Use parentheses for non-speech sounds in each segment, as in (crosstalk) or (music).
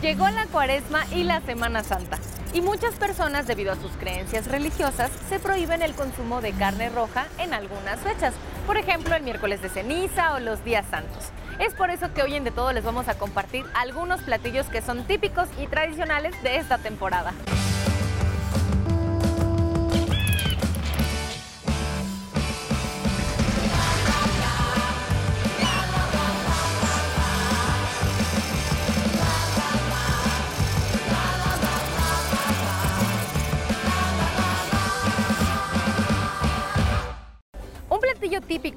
Llegó la cuaresma y la Semana Santa. Y muchas personas, debido a sus creencias religiosas, se prohíben el consumo de carne roja en algunas fechas. Por ejemplo, el miércoles de ceniza o los días santos. Es por eso que hoy en De Todo les vamos a compartir algunos platillos que son típicos y tradicionales de esta temporada.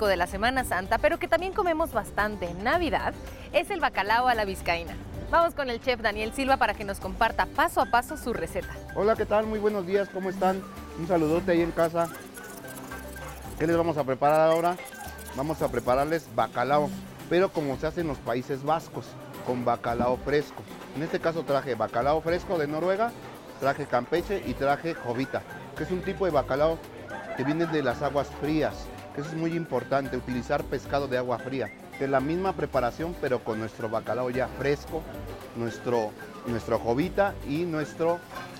De la Semana Santa, pero que también comemos bastante en Navidad, es el bacalao a la vizcaína. Vamos con el chef Daniel Silva para que nos comparta paso a paso su receta. Hola, ¿qué tal? Muy buenos días, ¿cómo están? Un saludote ahí en casa. ¿Qué les vamos a preparar ahora? Vamos a prepararles bacalao, pero como se hace en los Países Vascos, con bacalao fresco. En este caso traje bacalao fresco de Noruega, traje campeche y traje jovita, que es un tipo de bacalao que viene de las aguas frías, que eso es muy importante, utilizar pescado de agua fría. Es la misma preparación, pero con nuestro bacalao ya fresco, nuestro, nuestro jovita y nuestro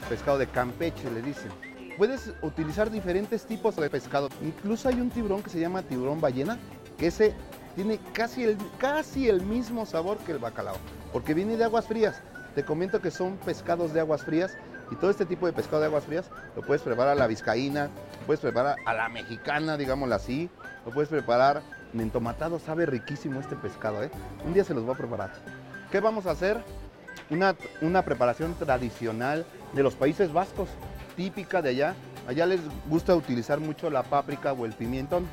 pescado de campeche, le dicen. Puedes utilizar diferentes tipos de pescado. Incluso hay un tiburón que se llama tiburón ballena, que ese tiene casi el, casi el mismo sabor que el bacalao, porque viene de aguas frías. Te comento que son pescados de aguas frías y todo este tipo de pescado de aguas frías lo puedes preparar a la vizcaína, puedes preparar a la mexicana, digámoslo así, lo puedes preparar en entomatado, sabe riquísimo este pescado, ¿eh? Un día se los voy a preparar. ¿Qué vamos a hacer? Una, una preparación tradicional de los Países Vascos, típica de allá. Allá les gusta utilizar mucho la páprica o el pimentón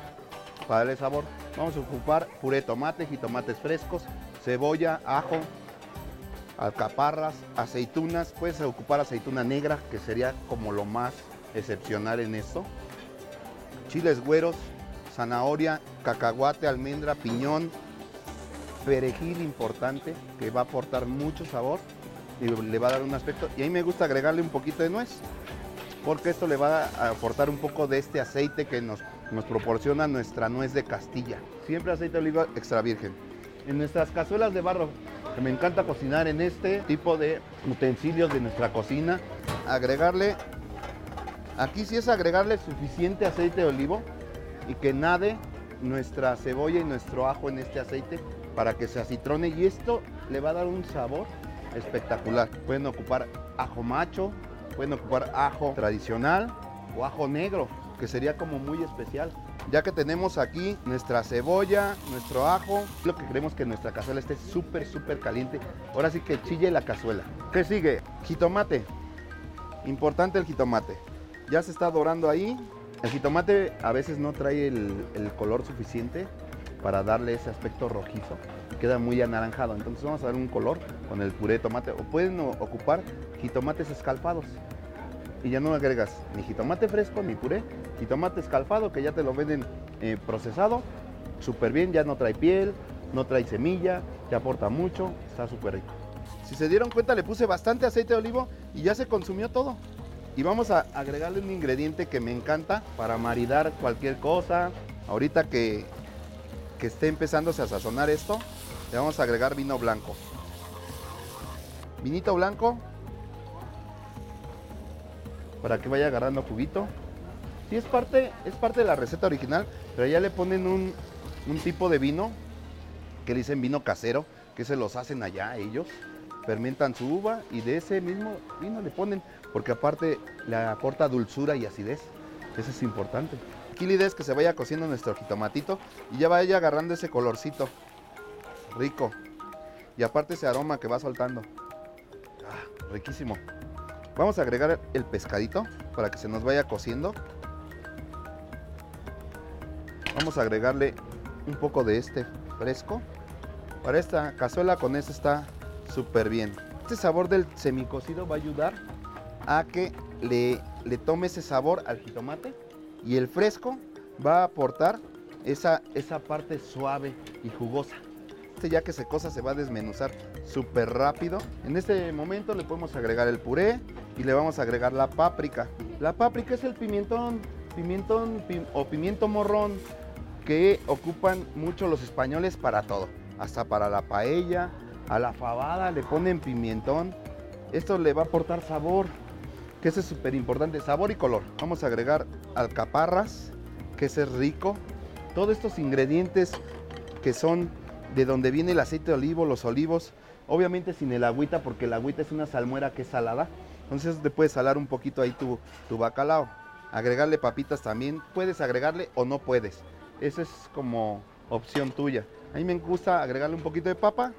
para darle sabor. Vamos a ocupar puré de tomate, jitomates frescos, cebolla, ajo, alcaparras, aceitunas. Puedes ocupar aceituna negra, que sería como lo más excepcional en esto. Chiles güeros, zanahoria, cacahuate, almendra, piñón, perejil importante, que va a aportar mucho sabor y le va a dar un aspecto. Y ahí me gusta agregarle un poquito de nuez, porque esto le va a aportar un poco de este aceite que nos, nos proporciona nuestra nuez de Castilla. Siempre aceite de oliva extra virgen. En nuestras cazuelas de barro, me encanta cocinar en este tipo de utensilios de nuestra cocina, agregarle, aquí sí es agregarle suficiente aceite de olivo y que nade nuestra cebolla y nuestro ajo en este aceite para que se acitrone y esto le va a dar un sabor espectacular. Pueden ocupar ajo macho, pueden ocupar ajo tradicional o ajo negro, que sería como muy especial. Ya que tenemos aquí nuestra cebolla, nuestro ajo, lo que queremos que nuestra cazuela esté súper, súper caliente. Ahora sí que chille la cazuela. ¿Qué sigue? Jitomate. Importante el jitomate. Ya se está dorando ahí. El jitomate a veces no trae el, color suficiente para darle ese aspecto rojizo. Queda muy anaranjado. Entonces vamos a dar un color con el puré de tomate. O pueden ocupar jitomates escalfados. Y ya no agregas ni jitomate fresco ni puré. Jitomate escalfado que ya te lo venden eh, procesado. Súper bien, ya no trae piel, no trae semilla, te aporta mucho, está súper rico. Si se dieron cuenta le puse bastante aceite de olivo y ya se consumió todo. Y vamos a agregarle un ingrediente que me encanta para maridar cualquier cosa. Ahorita que, que esté empezándose a sazonar esto, le vamos a agregar vino blanco. Vinito blanco para que vaya agarrando juguito. Sí, es parte, es parte de la receta original, pero ya le ponen un, un tipo de vino que le dicen vino casero, que se los hacen allá ellos. Fermentan su uva y de ese mismo vino le ponen, porque aparte le aporta dulzura y acidez. Eso es importante. Aquí la idea es que se vaya cociendo nuestro jitomatito y ya vaya agarrando ese colorcito rico. Y aparte ese aroma que va soltando. Ah, riquísimo. Vamos a agregar el pescadito para que se nos vaya cociendo. Vamos a agregarle un poco de este fresco. Para esta cazuela con eso está súper bien. Este sabor del semicocido va a ayudar a que le, le tome ese sabor al jitomate y el fresco va a aportar esa, esa parte suave y jugosa. Este ya que se cosa se va a desmenuzar súper rápido. En este momento le podemos agregar el puré y le vamos a agregar la páprica. La páprica es el pimentón, pimentón pi- o pimiento morrón que ocupan mucho los españoles para todo. Hasta para la paella, A la fabada le ponen pimentón. Esto le va a aportar sabor, que ese es súper importante, sabor y color. Vamos a agregar alcaparras, que ese es rico. Todos estos ingredientes que son de donde viene el aceite de olivo, los olivos, obviamente sin el agüita, porque el agüita es una salmuera que es salada. Entonces te puedes salar un poquito ahí tu, tu bacalao. Agregarle papitas también, puedes agregarle o no puedes. Esa es como opción tuya. A mí me gusta agregarle un poquito de papa.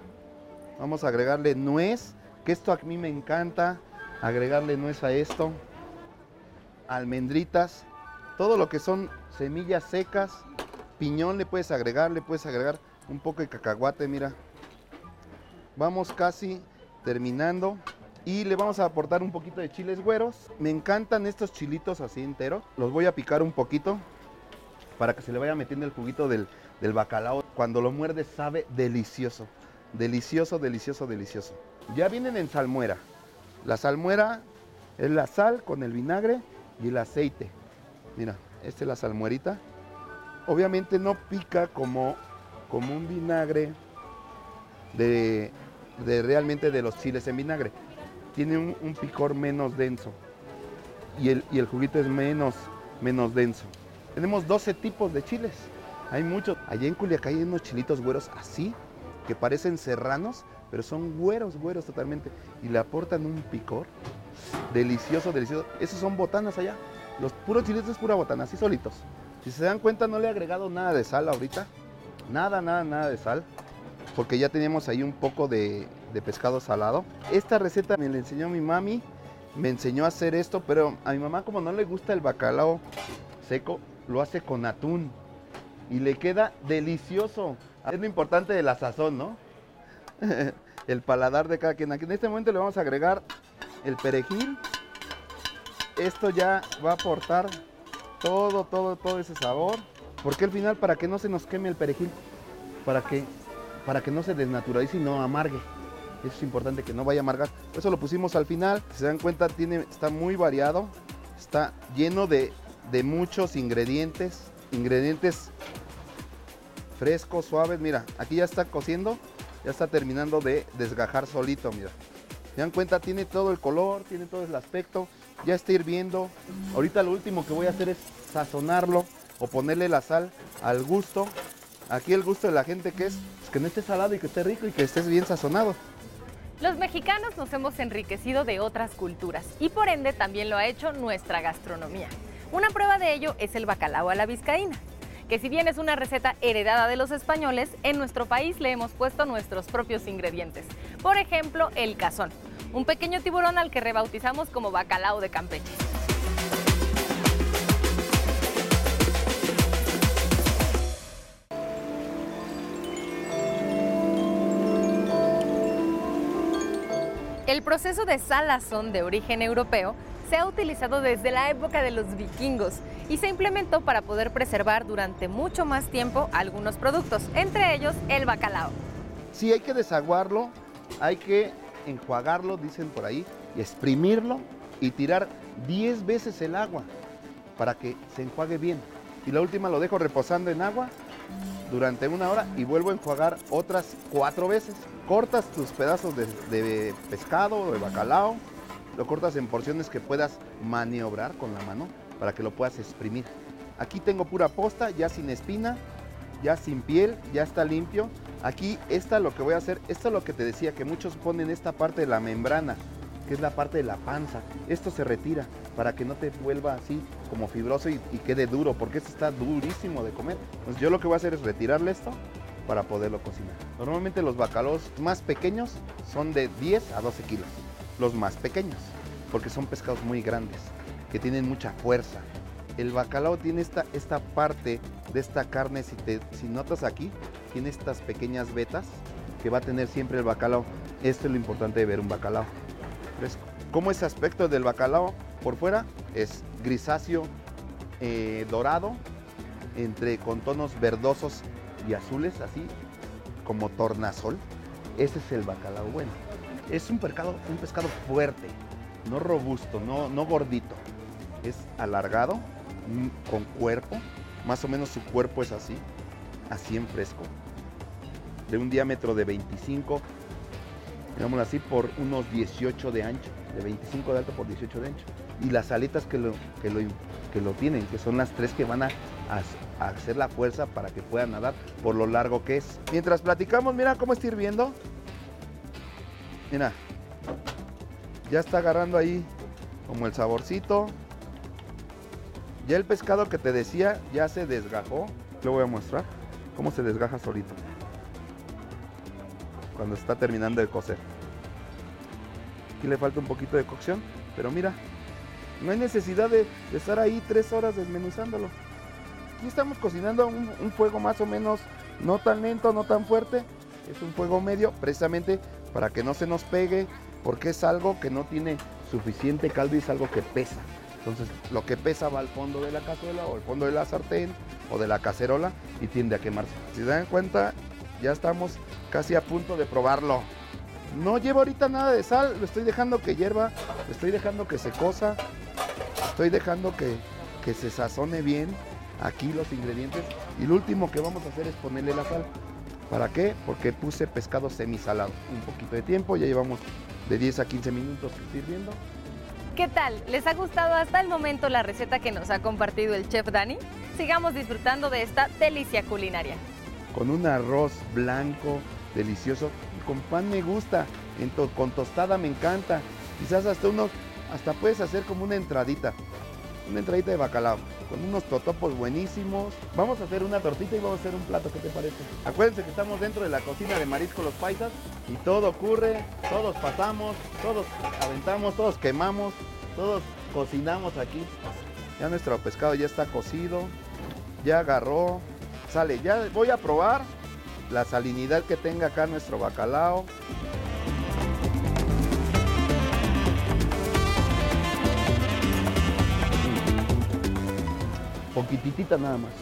Vamos a agregarle nuez, que esto a mí me encanta. Agregarle nuez a esto. Almendritas. Todo lo que son semillas secas. Piñón le puedes agregar, le puedes agregar un poco de cacahuate, mira. Vamos casi terminando. Y le vamos a aportar un poquito de chiles güeros. Me encantan estos chilitos así enteros. Los voy a picar un poquito para que se le vaya metiendo el juguito del, del bacalao. Cuando lo muerde sabe delicioso. Delicioso, delicioso, delicioso. Ya vienen en salmuera. La salmuera es la sal con el vinagre y el aceite. Mira, esta es la salmuerita. Obviamente no pica como, como un vinagre de, de realmente de los chiles en vinagre. Tiene un, un picor menos denso. Y el, y el juguito es menos, menos denso. Tenemos 12 tipos de chiles. Hay muchos. Allá en Culiacán hay unos chilitos güeros así, que parecen serranos, pero son güeros, güeros totalmente. Y le aportan un picor delicioso, delicioso. Esos son botanas allá. Los puros chilitos es pura botana, así solitos. Si se dan cuenta, no le he agregado nada de sal ahorita. Nada, nada, nada de sal. Porque ya teníamos ahí un poco de, de pescado salado. Esta receta me la enseñó mi mami. Me enseñó a hacer esto, pero a mi mamá como no le gusta el bacalao seco, lo hace con atún. Y le queda delicioso. Es lo importante de la sazón, ¿no? (laughs) el paladar de cada quien. Aquí en este momento le vamos a agregar el perejil. Esto ya va a aportar todo, todo, todo ese sabor. Porque al final, para que no se nos queme el perejil, para que, para que no se desnaturalice y no amargue. Eso es importante que no vaya a amargar. Eso lo pusimos al final. Se dan cuenta, tiene, está muy variado. Está lleno de, de muchos ingredientes. Ingredientes frescos, suaves. Mira, aquí ya está cociendo. Ya está terminando de desgajar solito, mira. Se dan cuenta, tiene todo el color, tiene todo el aspecto. Ya está hirviendo. Ahorita lo último que voy a hacer es sazonarlo o ponerle la sal al gusto. Aquí el gusto de la gente que es pues, que no esté salado y que esté rico y que estés bien sazonado. Los mexicanos nos hemos enriquecido de otras culturas y por ende también lo ha hecho nuestra gastronomía. Una prueba de ello es el bacalao a la vizcaína, que si bien es una receta heredada de los españoles, en nuestro país le hemos puesto nuestros propios ingredientes. Por ejemplo, el cazón, un pequeño tiburón al que rebautizamos como bacalao de Campeche. El proceso de salazón de origen europeo se ha utilizado desde la época de los vikingos y se implementó para poder preservar durante mucho más tiempo algunos productos, entre ellos el bacalao. Sí, hay que desaguarlo, hay que enjuagarlo, dicen por ahí, y exprimirlo y tirar 10 veces el agua para que se enjuague bien. Y la última lo dejo reposando en agua durante una hora y vuelvo a enjuagar otras cuatro veces. Cortas tus pedazos de, de pescado o de bacalao, lo cortas en porciones que puedas maniobrar con la mano para que lo puedas exprimir. Aquí tengo pura posta, ya sin espina, ya sin piel, ya está limpio. Aquí esta lo que voy a hacer, esto es lo que te decía, que muchos ponen esta parte de la membrana, que es la parte de la panza. Esto se retira para que no te vuelva así como fibroso y, quede duro, porque esto está durísimo de comer. Entonces yo lo que voy a hacer es retirarle esto para poderlo cocinar. Normalmente los bacalaos más pequeños son de 10 a 12 kilos, los más pequeños, porque son pescados muy grandes, que tienen mucha fuerza. El bacalao tiene esta, esta parte de esta carne, si, te, si notas aquí, tiene estas pequeñas vetas que va a tener siempre el bacalao. Esto es lo importante de ver un bacalao fresco. ¿Cómo es aspecto del bacalao? Por fuera es grisáceo, eh, dorado, entre con tonos verdosos y azules, así como tornasol. Ese es el bacalao bueno. Es un pescado, un pescado fuerte, no robusto, no, no gordito. Es alargado, mm, con cuerpo. Más o menos su cuerpo es así, así en fresco. De un diámetro de 25 digámoslo así, por unos 18 de ancho, de 25 de alto por 18 de ancho. Y las aletas que lo, que lo, que lo tienen, que son las tres que van a, a- hacer la fuerza para que pueda nadar por lo largo que es. Mientras platicamos, mira cómo está hirviendo. Mira, ya está agarrando ahí como el saborcito. Ya el pescado que te decía ya se desgajó. Lo voy a mostrar cómo se desgaja solito. Cuando está terminando de cocer. Aquí le falta un poquito de cocción, pero mira, no hay necesidad de, estar ahí tres horas desmenuzándolo. Aquí estamos cocinando un, un fuego más o menos no tan lento, no tan fuerte. Es un fuego medio, precisamente para que no se nos pegue, porque es algo que no tiene suficiente caldo y es algo que pesa. Entonces, lo que pesa va al fondo de la cazuela o al fondo de la sartén o de la cacerola y tiende a quemarse. Si se dan cuenta, ya estamos casi a punto de probarlo. No llevo ahorita nada de sal, lo estoy dejando que hierva, lo estoy dejando que se cosa, estoy dejando que, que se sazone bien aquí los ingredientes. Y lo último que vamos a hacer es ponerle la sal. ¿Para qué? Porque puse pescado semisalado. Un poquito de tiempo, ya llevamos de 10 a 15 minutos sirviendo. ¿Qué tal? ¿Les ha gustado hasta el momento la receta que nos ha compartido el chef Dani? Sigamos disfrutando de esta delicia culinaria. Con un arroz blanco, delicioso. Con pan me gusta, con tostada me encanta. Quizás hasta unos, hasta puedes hacer como una entradita. Una entradita de bacalao. Con unos totopos buenísimos. Vamos a hacer una tortita y vamos a hacer un plato, ¿qué te parece? Acuérdense que estamos dentro de la cocina de Marisco Los Paisas y todo ocurre, todos pasamos, todos aventamos, todos quemamos, todos cocinamos aquí. Ya nuestro pescado ya está cocido, ya agarró, sale. Ya voy a probar la salinidad que tenga acá nuestro bacalao. Poquititita nada más,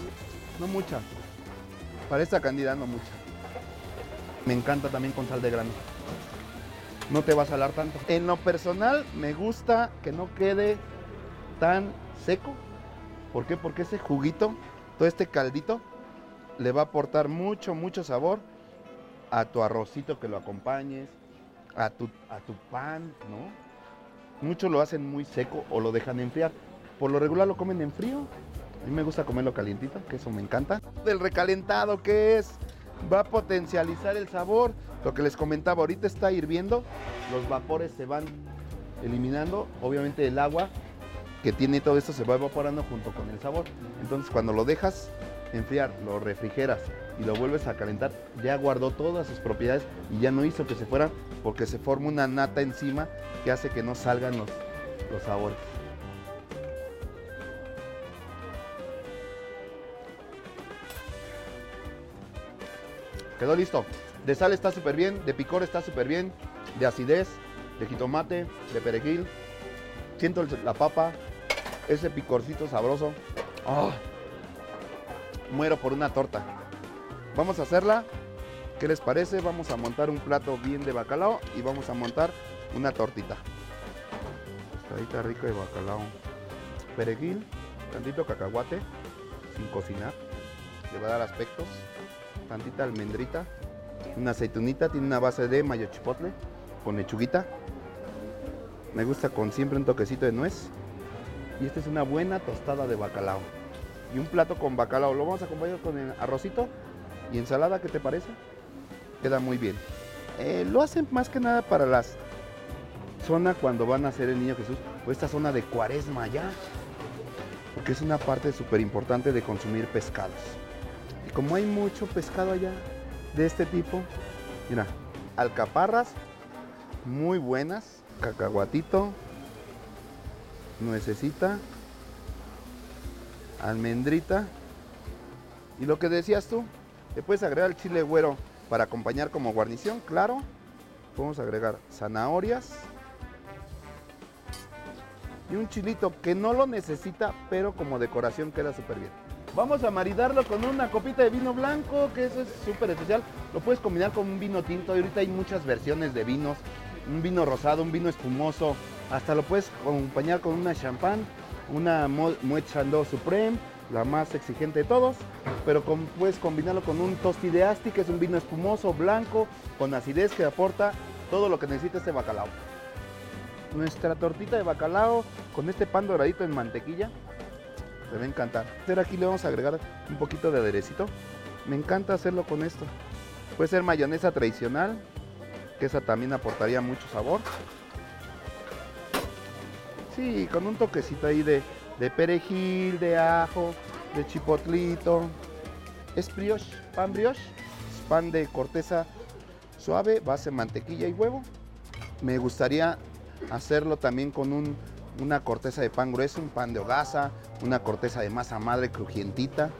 no mucha. Para esta cantidad no mucha. Me encanta también con sal de grano. No te va a salar tanto. En lo personal me gusta que no quede tan seco. ¿Por qué? Porque ese juguito, todo este caldito, le va a aportar mucho, mucho sabor a tu arrocito que lo acompañes, a tu, a tu pan, ¿no? Muchos lo hacen muy seco o lo dejan enfriar. Por lo regular lo comen en frío. A mí me gusta comerlo calientito, que eso me encanta. Del recalentado, ¿qué es? Va a potencializar el sabor. Lo que les comentaba, ahorita está hirviendo, los vapores se van eliminando, obviamente el agua que tiene todo esto se va evaporando junto con el sabor. Entonces cuando lo dejas enfriar, lo refrigeras y lo vuelves a calentar, ya guardó todas sus propiedades y ya no hizo que se fuera porque se forma una nata encima que hace que no salgan los, los sabores. Quedó listo. De sal está súper bien, de picor está súper bien, de acidez, de jitomate, de perejil. Siento la papa, ese picorcito sabroso. ¡Ah! Muero por una torta. Vamos a hacerla. ¿Qué les parece? Vamos a montar un plato bien de bacalao y vamos a montar una tortita. Tostadita rico de bacalao. Perejil, tantito cacahuate, sin cocinar. Le va a dar aspectos. Tantita almendrita. Una aceitunita, tiene una base de mayo chipotle con lechuguita. Me gusta con siempre un toquecito de nuez. Y esta es una buena tostada de bacalao. Y un plato con bacalao. Lo vamos a acompañar con el arrocito y ensalada, ¿qué te parece? Queda muy bien. Eh, lo hacen más que nada para las zona cuando van a hacer el niño Jesús, o esta zona de cuaresma ya. Porque es una parte súper importante de consumir pescados. Y como hay mucho pescado allá de este tipo, mira, alcaparras muy buenas, cacahuatito, nuececita, almendrita. Y lo que decías tú, le puedes agregar el chile güero para acompañar como guarnición, claro. Podemos agregar zanahorias y un chilito que no lo necesita, pero como decoración queda súper bien. Vamos a maridarlo con una copita de vino blanco, que eso es súper especial. Lo puedes combinar con un vino tinto. Ahorita hay muchas versiones de vinos. Un vino rosado, un vino espumoso. Hasta lo puedes acompañar con una champán, una Mo- Moet Chandon Supreme, la más exigente de todos. Pero puedes combinarlo con un Tosti de Asti, que es un vino espumoso, blanco, con acidez que aporta todo lo que necesita este bacalao. Nuestra tortita de bacalao con este pan doradito en mantequilla. Te va a encantar. Pero aquí le vamos a agregar un poquito de aderecito. Me encanta hacerlo con esto. Puede ser mayonesa tradicional, que esa también aportaría mucho sabor. Sí, con un toquecito ahí de, de perejil, de ajo, de chipotlito. Es brioche, pan brioche, pan de corteza suave, base mantequilla y huevo. Me gustaría hacerlo también con un, una corteza de pan grueso, un pan de hogaza, una corteza de masa madre crujientita,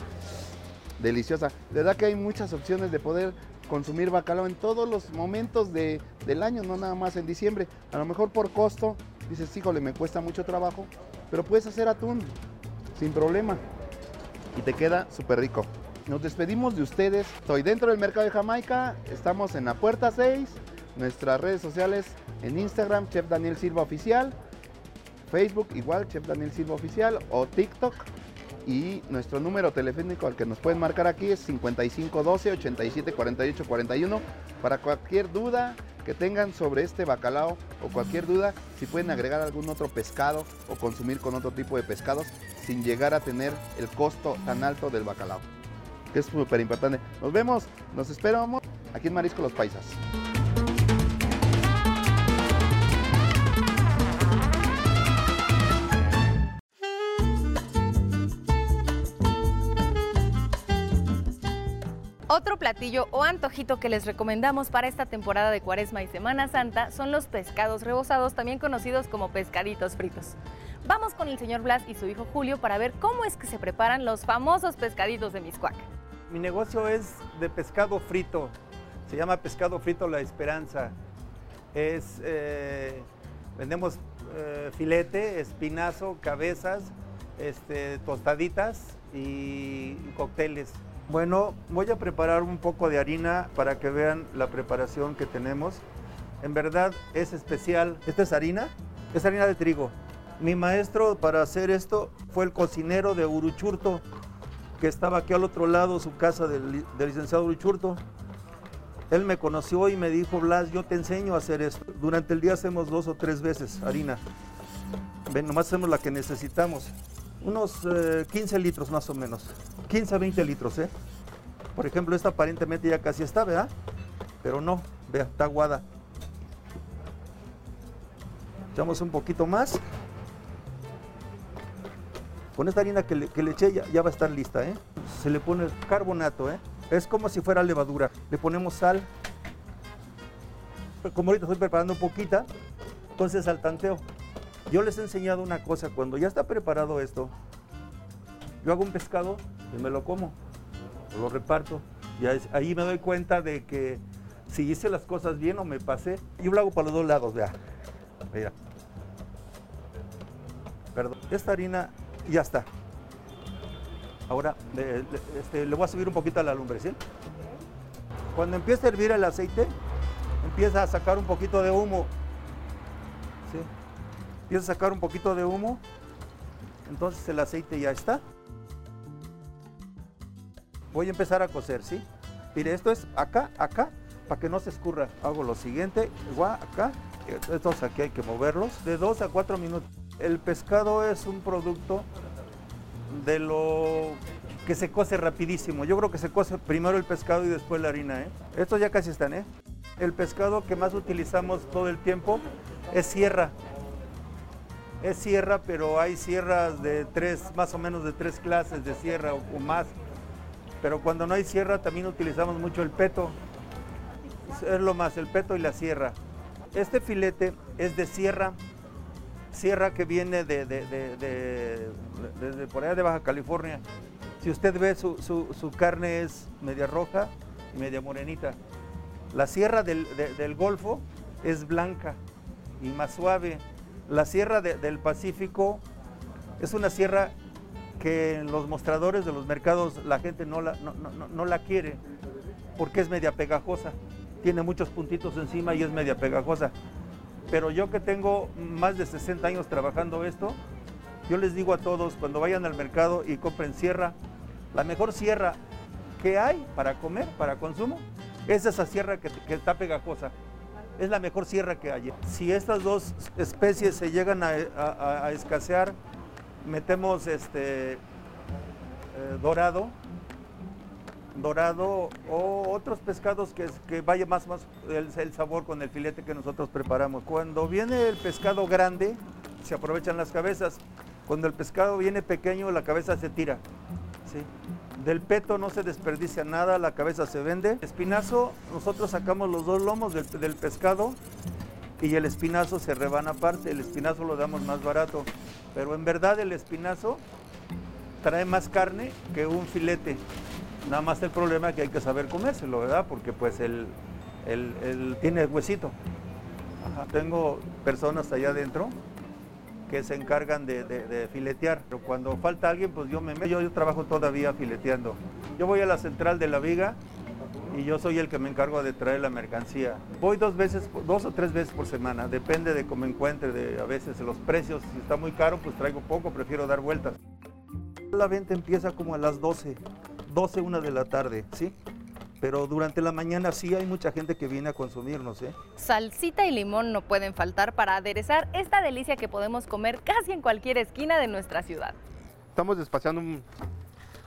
deliciosa. De verdad que hay muchas opciones de poder consumir bacalao en todos los momentos de, del año, no nada más en diciembre. A lo mejor por costo, dices, híjole, me cuesta mucho trabajo, pero puedes hacer atún sin problema y te queda súper rico. Nos despedimos de ustedes. Estoy dentro del mercado de Jamaica. Estamos en la puerta 6. Nuestras redes sociales en Instagram, Chef Daniel Silva Oficial. Facebook igual, Chef Daniel Silva Oficial. O TikTok. Y nuestro número telefónico al que nos pueden marcar aquí es 5512 87 48 41 para cualquier duda que tengan sobre este bacalao o cualquier duda, si pueden agregar algún otro pescado o consumir con otro tipo de pescados sin llegar a tener el costo tan alto del bacalao que es súper importante. Nos vemos, nos esperamos aquí en Marisco Los Paisas. Otro platillo o antojito que les recomendamos para esta temporada de Cuaresma y Semana Santa son los pescados rebozados, también conocidos como pescaditos fritos. Vamos con el señor Blas y su hijo Julio para ver cómo es que se preparan los famosos pescaditos de Miscuac. Mi negocio es de pescado frito. Se llama Pescado Frito La Esperanza. Es, eh, vendemos eh, filete, espinazo, cabezas, este, tostaditas y cócteles. Bueno, voy a preparar un poco de harina para que vean la preparación que tenemos. En verdad es especial. Esta es harina, es harina de trigo. Mi maestro para hacer esto fue el cocinero de Uruchurto, que estaba aquí al otro lado, su casa del, licenciado Uruchurto. Él me conoció y me dijo, Blas, yo te enseño a hacer esto. Durante el día hacemos dos o tres veces harina. Ven, nomás hacemos la que necesitamos. Unos 15 eh, litros más o menos. 15 a 20 litros, ¿eh? Por ejemplo, esta aparentemente ya casi está, ¿verdad? Pero no, vea, está aguada. Echamos un poquito más. Con esta harina que le, eché ya, va a estar lista, ¿eh? Se le pone carbonato, ¿eh? Es como si fuera levadura. Le ponemos sal. Como ahorita estoy preparando un poquita, entonces al tanteo. Yo les he enseñado una cosa, cuando ya está preparado esto, yo hago un pescado y me lo como, lo reparto. Y ahí me doy cuenta de que si hice las cosas bien o me pasé, yo lo hago para los dos lados, vea. Mira. Perdón. Esta harina ya está. Ahora este, le, voy a subir un poquito a la lumbre, ¿sí? Cuando empieza a hervir el aceite, empieza a sacar un poquito de humo. ¿sí? Empieza a sacar un poquito de humo, entonces el aceite ya está. Voy a empezar a cocer, ¿sí? Mire, esto es acá, acá, para que no se escurra. Hago lo siguiente, igual acá, estos aquí hay que moverlos de 2 a 4 minutos. El pescado es un producto de lo que se cose rapidísimo. Yo creo que se cose primero el pescado y después la harina. ¿eh? Estos ya casi están. ¿eh? El pescado que más utilizamos todo el tiempo es sierra. Es sierra, pero hay sierras de tres, más o menos de tres clases de sierra o, más. Pero cuando no hay sierra también utilizamos mucho el peto. Es lo más, el peto y la sierra. Este filete es de sierra sierra que viene de, desde por allá de Baja California. Si usted ve, su, carne es media roja y media morenita. La sierra del, Golfo es blanca y más suave. La sierra del Pacífico es una sierra que en los mostradores de los mercados la gente no la, no la quiere porque es media pegajosa. Tiene muchos puntitos encima y es media pegajosa. Pero yo que tengo más de 60 años trabajando esto, yo les digo a todos, cuando vayan al mercado y compren sierra, la mejor sierra que hay para comer, para consumo, es esa sierra que, está pegajosa. Es la mejor sierra que hay. Si estas dos especies se llegan a- a escasear, metemos este eh, dorado, dorado o otros pescados que, vaya más, más el, sabor con el filete que nosotros preparamos. Cuando viene el pescado grande, se aprovechan las cabezas. Cuando el pescado viene pequeño, la cabeza se tira. ¿sí? Del peto no se desperdicia nada, la cabeza se vende. Espinazo, nosotros sacamos los dos lomos del, del pescado y el espinazo se rebana aparte. El espinazo lo damos más barato. Pero en verdad el espinazo trae más carne que un filete. Nada más el problema es que hay que saber comérselo, ¿verdad? Porque pues el, el- el- tiene huesito. Ajá, Tengo personas allá adentro que se encargan de filetear. Pero cuando falta alguien, pues yo me meto. Yo, yo trabajo todavía fileteando. Yo voy a la central de la viga y yo soy el que me encargo de traer la mercancía. Voy dos veces, dos o tres veces por semana, depende de cómo encuentre, de a veces los precios. Si está muy caro, pues traigo poco, prefiero dar vueltas. La venta empieza como a las 12, 12, una de la tarde, ¿sí? Pero durante la mañana sí hay mucha gente que viene a consumirnos, ¿eh? Salsita y limón no pueden faltar para aderezar esta delicia que podemos comer casi en cualquier esquina de nuestra ciudad. Estamos despachando un-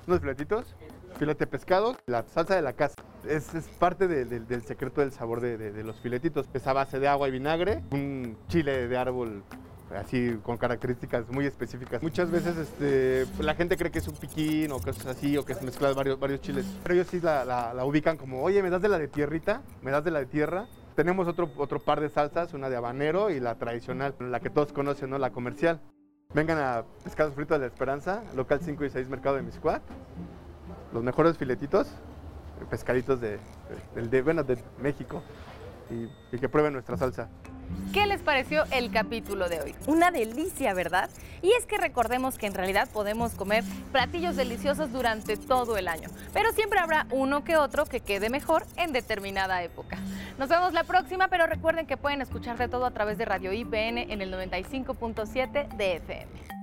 unos filetitos, filete pescado, la salsa de la casa. Es, es parte de- de- del secreto del sabor de, de- los filetitos. Es a base de agua y vinagre, un chile de árbol así con características muy específicas. Muchas veces este, la gente cree que es un piquín o cosas así o que es mezclado varios, varios chiles. Pero ellos sí la, la- ubican como, oye, ¿me das de la de tierrita? ¿Me das de la de tierra? Tenemos otro, otro par de salsas, una de habanero y la tradicional, la que todos conocen, ¿no? La comercial. Vengan a Pescados Fritos de la Esperanza, local 5 y 6, Mercado de Miscuac. Los mejores filetitos, pescaditos de, bueno, de México. Y, y que prueben nuestra salsa. ¿Qué les pareció el capítulo de hoy? Una delicia, ¿verdad? Y es que recordemos que en realidad podemos comer platillos deliciosos durante todo el año, pero siempre habrá uno que otro que quede mejor en determinada época. Nos vemos la próxima, pero recuerden que pueden escuchar de todo a través de Radio IPN en el 95.7 de FM.